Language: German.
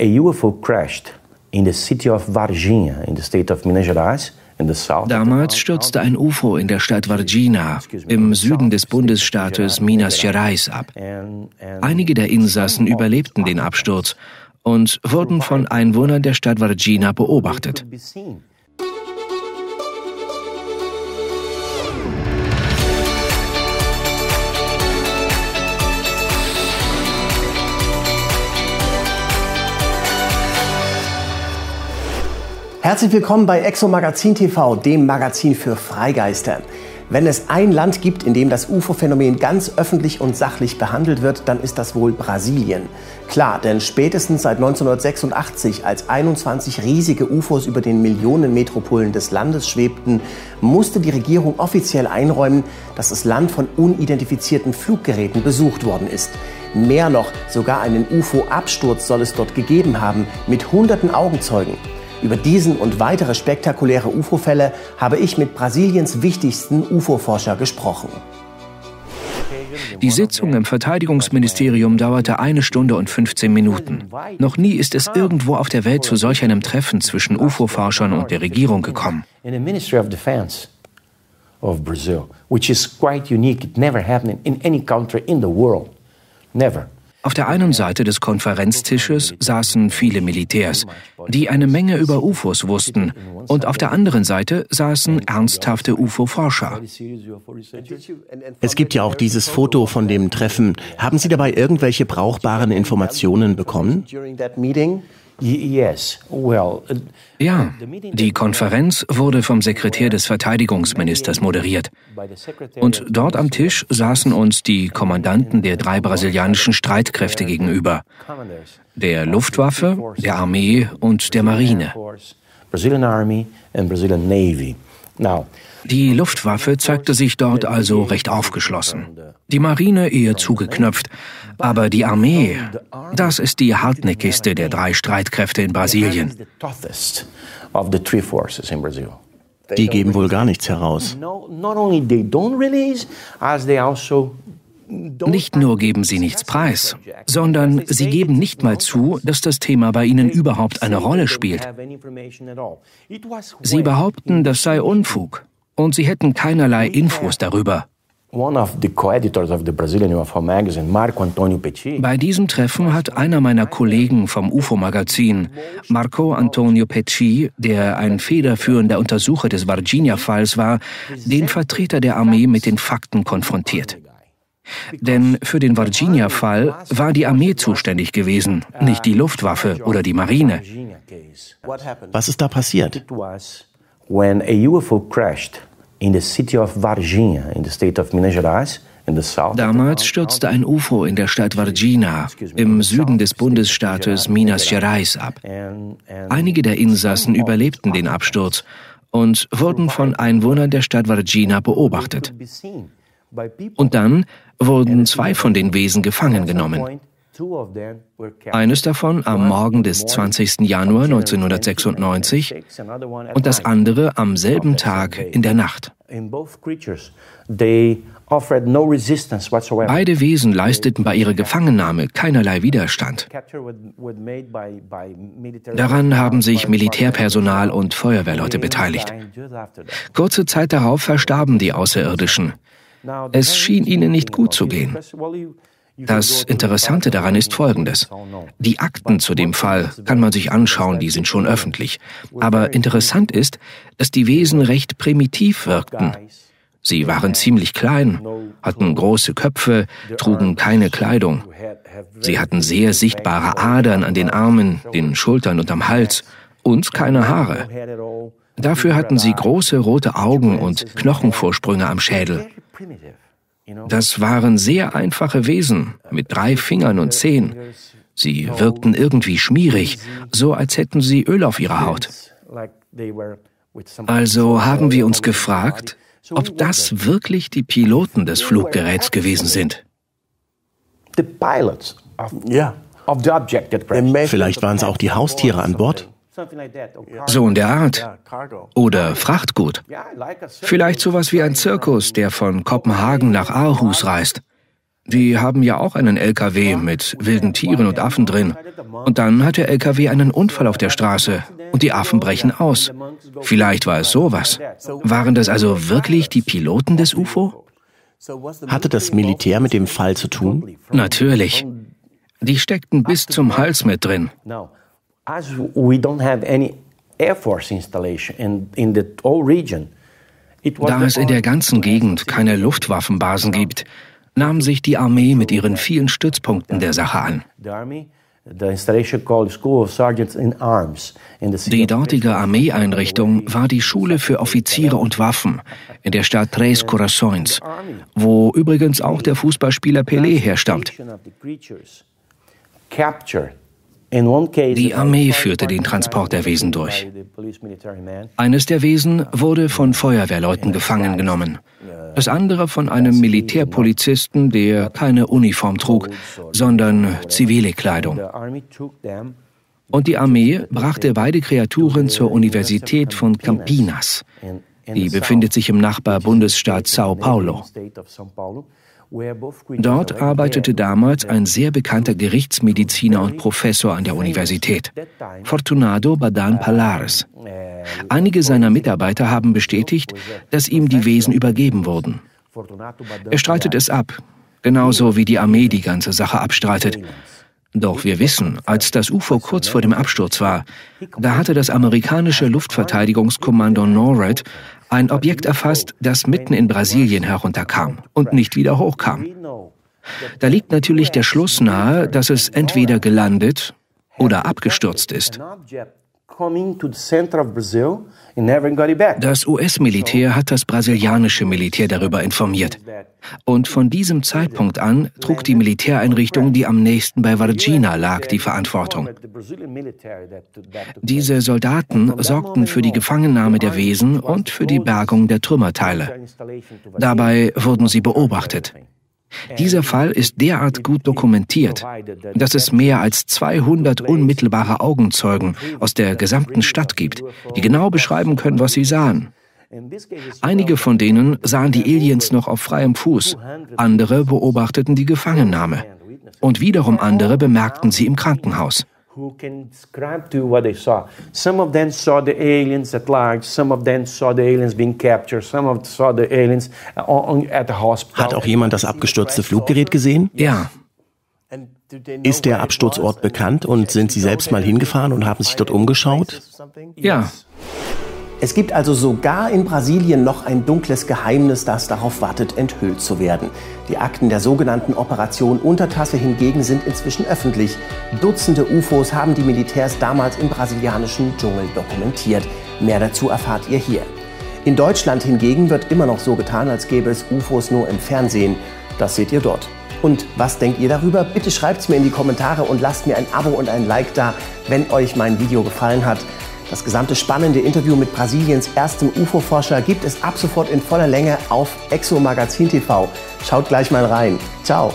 A UFO crashed in the city of Varginha in the state of Minas Gerais. Damals stürzte ein UFO in der Stadt Varginha im Süden des Bundesstaates Minas Gerais ab. Einige der Insassen überlebten den Absturz und wurden von Einwohnern der Stadt Varginha beobachtet. Herzlich willkommen bei Exo Magazin TV, dem Magazin für Freigeister. Wenn es ein Land gibt, in dem das UFO-Phänomen ganz öffentlich und sachlich behandelt wird, dann ist das wohl Brasilien. Klar, denn spätestens seit 1986, als 21 riesige UFOs über den Millionenmetropolen des Landes schwebten, musste die Regierung offiziell einräumen, dass das Land von unidentifizierten Fluggeräten besucht worden ist. Mehr noch, sogar einen UFO-Absturz soll es dort gegeben haben, mit hunderten Augenzeugen. Über diesen und weitere spektakuläre UFO-Fälle habe ich mit Brasiliens wichtigsten UFO-Forscher gesprochen. Die Sitzung im Verteidigungsministerium dauerte eine Stunde und 15 Minuten. Noch nie ist es irgendwo auf der Welt zu solch einem Treffen zwischen UFO-Forschern und der Regierung gekommen. of Brazil, which is quite unique. It never happened in any country in the world. Never. Auf der einen Seite des Konferenztisches saßen viele Militärs, die eine Menge über UFOs wussten, und auf der anderen Seite saßen ernsthafte UFO-Forscher. Es gibt ja auch dieses Foto von dem Treffen. Haben Sie dabei irgendwelche brauchbaren Informationen bekommen? Uh, ja, die Konferenz wurde vom Sekretär des Verteidigungsministers moderiert. Und dort am Tisch saßen uns die Kommandanten der drei brasilianischen Streitkräfte gegenüber. Der Luftwaffe, der Armee und der Marine. Brazilian Army and Brazilian Navy. Die Luftwaffe zeigte sich dort also recht aufgeschlossen, die Marine eher zugeknöpft, aber die Armee, das ist die hartnäckigste der drei Streitkräfte in Brasilien. Die geben wohl gar nichts heraus. Nicht nur geben sie nichts preis, sondern sie geben nicht mal zu, dass das Thema bei ihnen überhaupt eine Rolle spielt. Sie behaupten, das sei Unfug und sie hätten keinerlei Infos darüber. Bei diesem Treffen hat einer meiner Kollegen vom UFO-Magazin, Marco Antonio Pecci, der ein federführender Untersucher des Virginia-Falls war, den Vertreter der Armee mit den Fakten konfrontiert. Denn für den Virginia-Fall war die Armee zuständig gewesen, nicht die Luftwaffe oder die Marine. Was ist da passiert? When a UFO crashed in the city of Varginha in the state of Minas Gerais, Damals stürzte ein UFO in der Stadt Varginha im Süden des Bundesstaates Minas Gerais ab. Einige der Insassen überlebten den Absturz und wurden von Einwohnern der Stadt Varginha beobachtet. Und dann wurden zwei von den Wesen gefangen genommen. Eines davon am Morgen des 20. Januar 1996 und das andere am selben Tag in der Nacht. Beide Wesen leisteten bei ihrer Gefangennahme keinerlei Widerstand. Daran haben sich Militärpersonal und Feuerwehrleute beteiligt. Kurze Zeit darauf verstarben die Außerirdischen. Es schien ihnen nicht gut zu gehen. Das Interessante daran ist Folgendes. Die Akten zu dem Fall kann man sich anschauen, die sind schon öffentlich. Aber interessant ist, dass die Wesen recht primitiv wirkten. Sie waren ziemlich klein, hatten große Köpfe, trugen keine Kleidung. Sie hatten sehr sichtbare Adern an den Armen, den Schultern und am Hals und keine Haare. Dafür hatten sie große rote Augen und Knochenvorsprünge am Schädel. Das waren sehr einfache Wesen mit drei Fingern und Zehen. Sie wirkten irgendwie schmierig, so als hätten sie Öl auf ihrer Haut. Also haben wir uns gefragt, ob das wirklich die Piloten des Fluggeräts gewesen sind. Vielleicht waren es auch die Haustiere an Bord. So in der Art. Oder Frachtgut. Vielleicht sowas wie ein Zirkus, der von Kopenhagen nach Aarhus reist. Die haben ja auch einen LKW mit wilden Tieren und Affen drin. Und dann hat der LKW einen Unfall auf der Straße und die Affen brechen aus. Vielleicht war es sowas. Waren das also wirklich die Piloten des UFO? Hatte das Militär mit dem Fall zu tun? Natürlich. Die steckten bis zum Hals mit drin. As we don't have any Air Force installation in, in the whole region, da es in der ganzen Gegend keine Luftwaffenbasen gibt, nahm sich die Armee mit ihren vielen Stützpunkten der Sache an. Die dortige Armeeeinrichtung war die Schule für Offiziere und Waffen in der Stadt Tres Corazones, wo übrigens auch der Fußballspieler Pelé herstammt. Die Armee führte den Transport der Wesen durch. Eines der Wesen wurde von Feuerwehrleuten gefangen genommen, das andere von einem Militärpolizisten, der keine Uniform trug, sondern zivile Kleidung. Und die Armee brachte beide Kreaturen zur Universität von Campinas. Die befindet sich im Nachbarbundesstaat Sao Paulo. Dort arbeitete damals ein sehr bekannter Gerichtsmediziner und Professor an der Universität, Fortunado Badan Palares. Einige seiner Mitarbeiter haben bestätigt, dass ihm die Wesen übergeben wurden. Er streitet es ab, genauso wie die Armee die ganze Sache abstreitet. Doch wir wissen, als das UFO kurz vor dem Absturz war, da hatte das amerikanische Luftverteidigungskommando NORAD ein Objekt erfasst, das mitten in Brasilien herunterkam und nicht wieder hochkam. Da liegt natürlich der Schluss nahe, dass es entweder gelandet oder abgestürzt ist. Das US-Militär hat das brasilianische Militär darüber informiert. Und von diesem Zeitpunkt an trug die Militäreinrichtung, die am nächsten bei Varginha lag, die Verantwortung. Diese Soldaten sorgten für die Gefangennahme der Wesen und für die Bergung der Trümmerteile. Dabei wurden sie beobachtet. Dieser Fall ist derart gut dokumentiert, dass es mehr als 200 unmittelbare Augenzeugen aus der gesamten Stadt gibt, die genau beschreiben können, was sie sahen. Einige von denen sahen die Aliens noch auf freiem Fuß, andere beobachteten die Gefangennahme. und wiederum andere bemerkten sie im Krankenhaus who can describe to you what they saw. Some of them saw the aliens at large, some of them saw the aliens being captured, some of them saw the aliens at the hospital. Hat auch jemand das abgestürzte Fluggerät gesehen? Ja. Ist der Absturzort bekannt und sind Sie selbst mal hingefahren und haben sich dort umgeschaut? Ja. Es gibt also sogar in Brasilien noch ein dunkles Geheimnis, das darauf wartet, enthüllt zu werden. Die Akten der sogenannten Operation Untertasse hingegen sind inzwischen öffentlich. Dutzende UFOs haben die Militärs damals im brasilianischen Dschungel dokumentiert. Mehr dazu erfahrt ihr hier. In Deutschland hingegen wird immer noch so getan, als gäbe es UFOs nur im Fernsehen. Das seht ihr dort. Und was denkt ihr darüber? Bitte schreibt es mir in die Kommentare und lasst mir ein Abo und ein Like da, wenn euch mein Video gefallen hat. Das gesamte spannende Interview mit Brasiliens erstem UFO-Forscher gibt es ab sofort in voller Länge auf Exo Magazin TV. Schaut gleich mal rein. Ciao.